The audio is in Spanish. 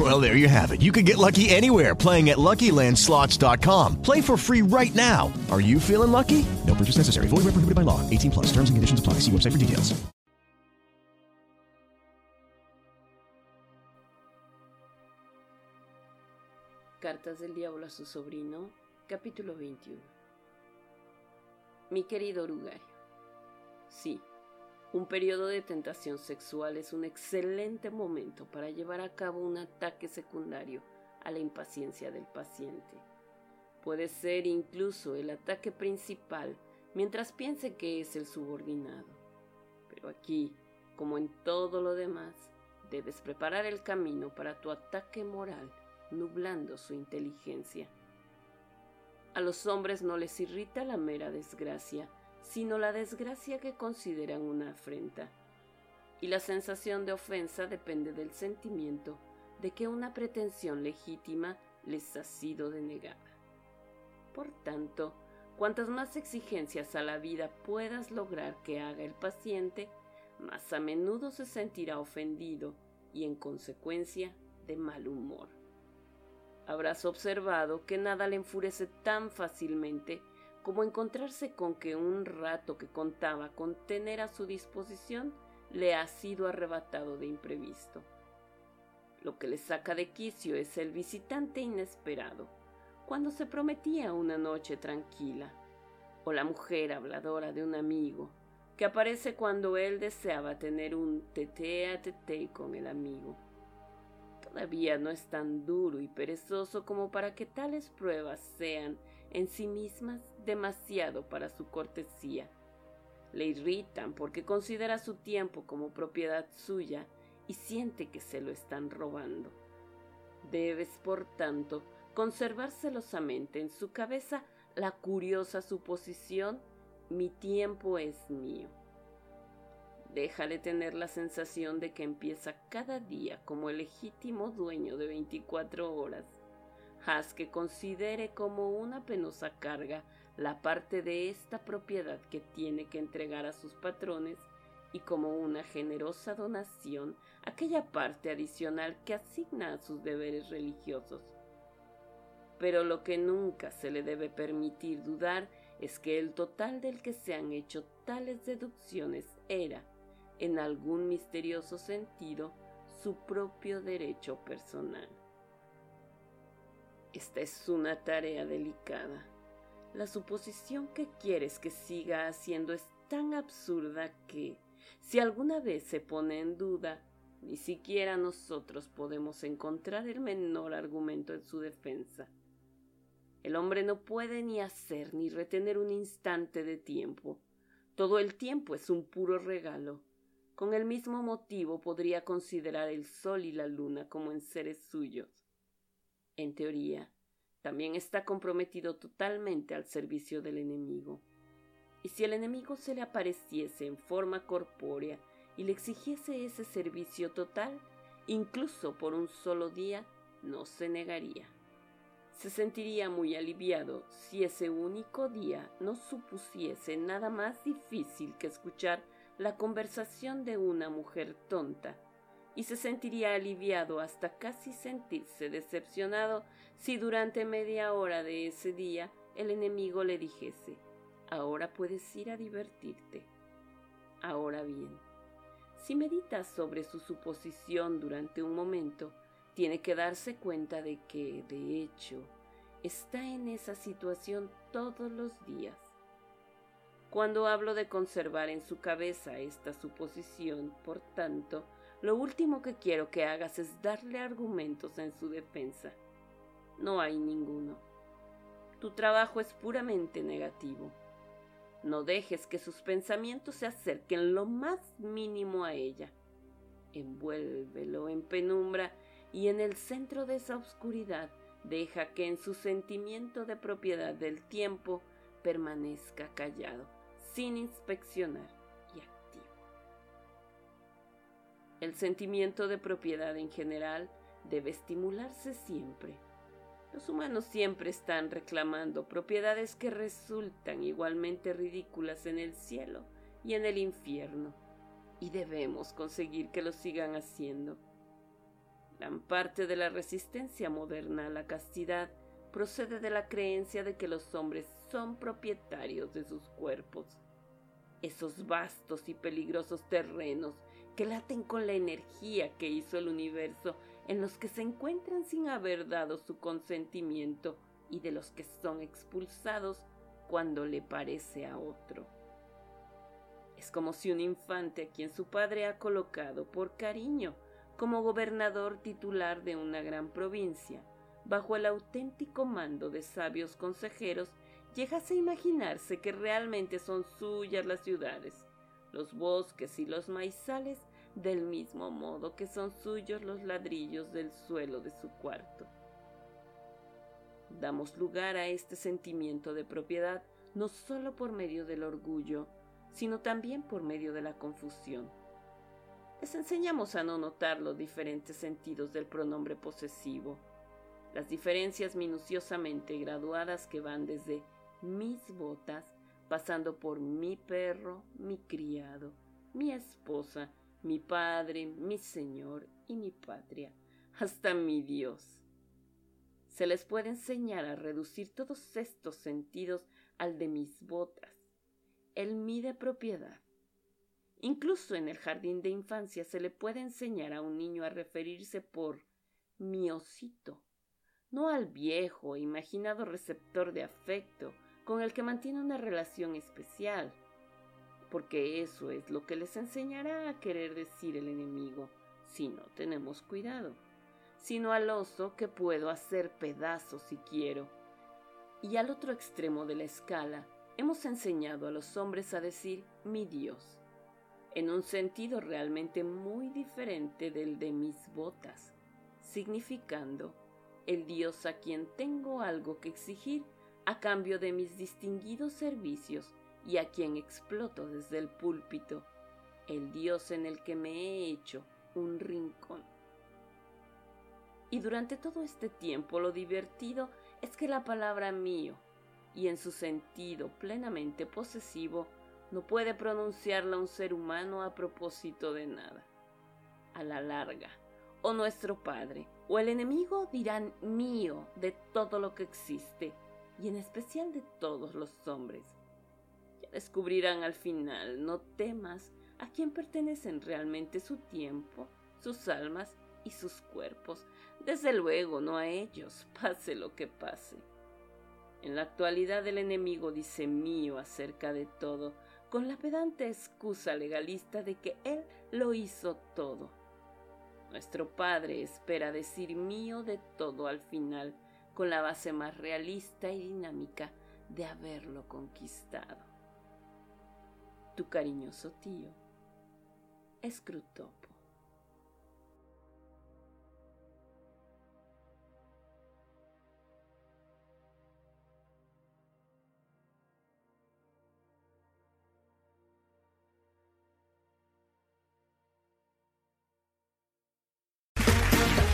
Well, there you have it. You can get lucky anywhere playing at LuckyLandSlots.com. Play for free right now. Are you feeling lucky? No purchase necessary. Void where prohibited by law. 18 plus. Terms and conditions apply. See website for details. Cartas del Diablo a su sobrino, capítulo 21. Mi querido Uruguay. Sí, un periodo de tentación sexual es un excelente momento para llevar a cabo un ataque secundario a la impaciencia del paciente. Puede ser incluso el ataque principal mientras piense que es el subordinado. Pero aquí, como en todo lo demás, debes preparar el camino para tu ataque moral, nublando su inteligencia. A los hombres no les irrita la mera desgracia, sino la desgracia que consideran una afrenta. Y la sensación de ofensa depende del sentimiento de que una pretensión legítima les ha sido denegada. Por tanto, cuantas más exigencias a la vida puedas lograr que haga el paciente, más a menudo se sentirá ofendido y en consecuencia de mal humor. Habrás observado que nada le enfurece tan fácilmente como encontrarse con que un rato que contaba con tener a su disposición le ha sido arrebatado de imprevisto. Lo que le saca de quicio es el visitante inesperado, cuando se prometía una noche tranquila, o la mujer habladora de un amigo, que aparece cuando él deseaba tener un tete a tete con el amigo. Todavía no es tan duro y perezoso como para que tales pruebas sean en sí mismas demasiado para su cortesía. Le irritan porque considera su tiempo como propiedad suya y siente que se lo están robando. Debes, por tanto, conservar celosamente en su cabeza la curiosa suposición mi tiempo es mío. Déjale tener la sensación de que empieza cada día como el legítimo dueño de 24 horas. Haz que considere como una penosa carga la parte de esta propiedad que tiene que entregar a sus patrones y como una generosa donación aquella parte adicional que asigna a sus deberes religiosos. Pero lo que nunca se le debe permitir dudar es que el total del que se han hecho tales deducciones era, en algún misterioso sentido, su propio derecho personal. Esta es una tarea delicada. La suposición que quieres que siga haciendo es tan absurda que, si alguna vez se pone en duda, ni siquiera nosotros podemos encontrar el menor argumento en su defensa. El hombre no puede ni hacer ni retener un instante de tiempo. Todo el tiempo es un puro regalo. Con el mismo motivo podría considerar el sol y la luna como en seres suyos. En teoría, también está comprometido totalmente al servicio del enemigo. Y si el enemigo se le apareciese en forma corpórea y le exigiese ese servicio total, incluso por un solo día, no se negaría. Se sentiría muy aliviado si ese único día no supusiese nada más difícil que escuchar la conversación de una mujer tonta, y se sentiría aliviado hasta casi sentirse decepcionado si durante media hora de ese día el enemigo le dijese ahora puedes ir a divertirte. Ahora bien, si meditas sobre su suposición durante un momento, tiene que darse cuenta de que, de hecho, está en esa situación todos los días. Cuando hablo de conservar en su cabeza esta suposición, por tanto, lo último que quiero que hagas es darle argumentos en su defensa. No hay ninguno. Tu trabajo es puramente negativo. No dejes que sus pensamientos se acerquen lo más mínimo a ella. Envuélvelo en penumbra y en el centro de esa oscuridad deja que en su sentimiento de propiedad del tiempo permanezca callado, sin inspeccionar El sentimiento de propiedad en general debe estimularse siempre. Los humanos siempre están reclamando propiedades que resultan igualmente ridículas en el cielo y en el infierno, y debemos conseguir que lo sigan haciendo. Gran parte de la resistencia moderna a la castidad procede de la creencia de que los hombres son propietarios de sus cuerpos. Esos vastos y peligrosos terrenos que laten con la energía que hizo el universo en los que se encuentran sin haber dado su consentimiento y de los que son expulsados cuando le parece a otro. Es como si un infante a quien su padre ha colocado por cariño como gobernador titular de una gran provincia, bajo el auténtico mando de sabios consejeros, llegase a imaginarse que realmente son suyas las ciudades, los bosques y los maizales del mismo modo que son suyos los ladrillos del suelo de su cuarto. Damos lugar a este sentimiento de propiedad no sólo por medio del orgullo, sino también por medio de la confusión. Les enseñamos a no notar los diferentes sentidos del pronombre posesivo, las diferencias minuciosamente graduadas que van desde mis botas, pasando por mi perro, mi criado, mi esposa, mi Padre, mi Señor y mi patria, hasta mi Dios. Se les puede enseñar a reducir todos estos sentidos al de mis botas, el mí de propiedad. Incluso en el jardín de infancia se le puede enseñar a un niño a referirse por mi osito, no al viejo imaginado receptor de afecto con el que mantiene una relación especial, porque eso es lo que les enseñará a querer decir el enemigo, si no tenemos cuidado, sino al oso que puedo hacer pedazos si quiero. Y al otro extremo de la escala, hemos enseñado a los hombres a decir mi Dios, en un sentido realmente muy diferente del de mis botas, significando el Dios a quien tengo algo que exigir a cambio de mis distinguidos servicios y a quien exploto desde el púlpito, el Dios en el que me he hecho un rincón. Y durante todo este tiempo lo divertido es que la palabra mío, y en su sentido plenamente posesivo, no puede pronunciarla un ser humano a propósito de nada. A la larga, o nuestro Padre, o el enemigo dirán mío de todo lo que existe, y en especial de todos los hombres descubrirán al final, no temas, a quién pertenecen realmente su tiempo, sus almas y sus cuerpos. Desde luego, no a ellos, pase lo que pase. En la actualidad el enemigo dice mío acerca de todo, con la pedante excusa legalista de que él lo hizo todo. Nuestro Padre espera decir mío de todo al final, con la base más realista y dinámica de haberlo conquistado tu cariñoso tío, Scrutopo.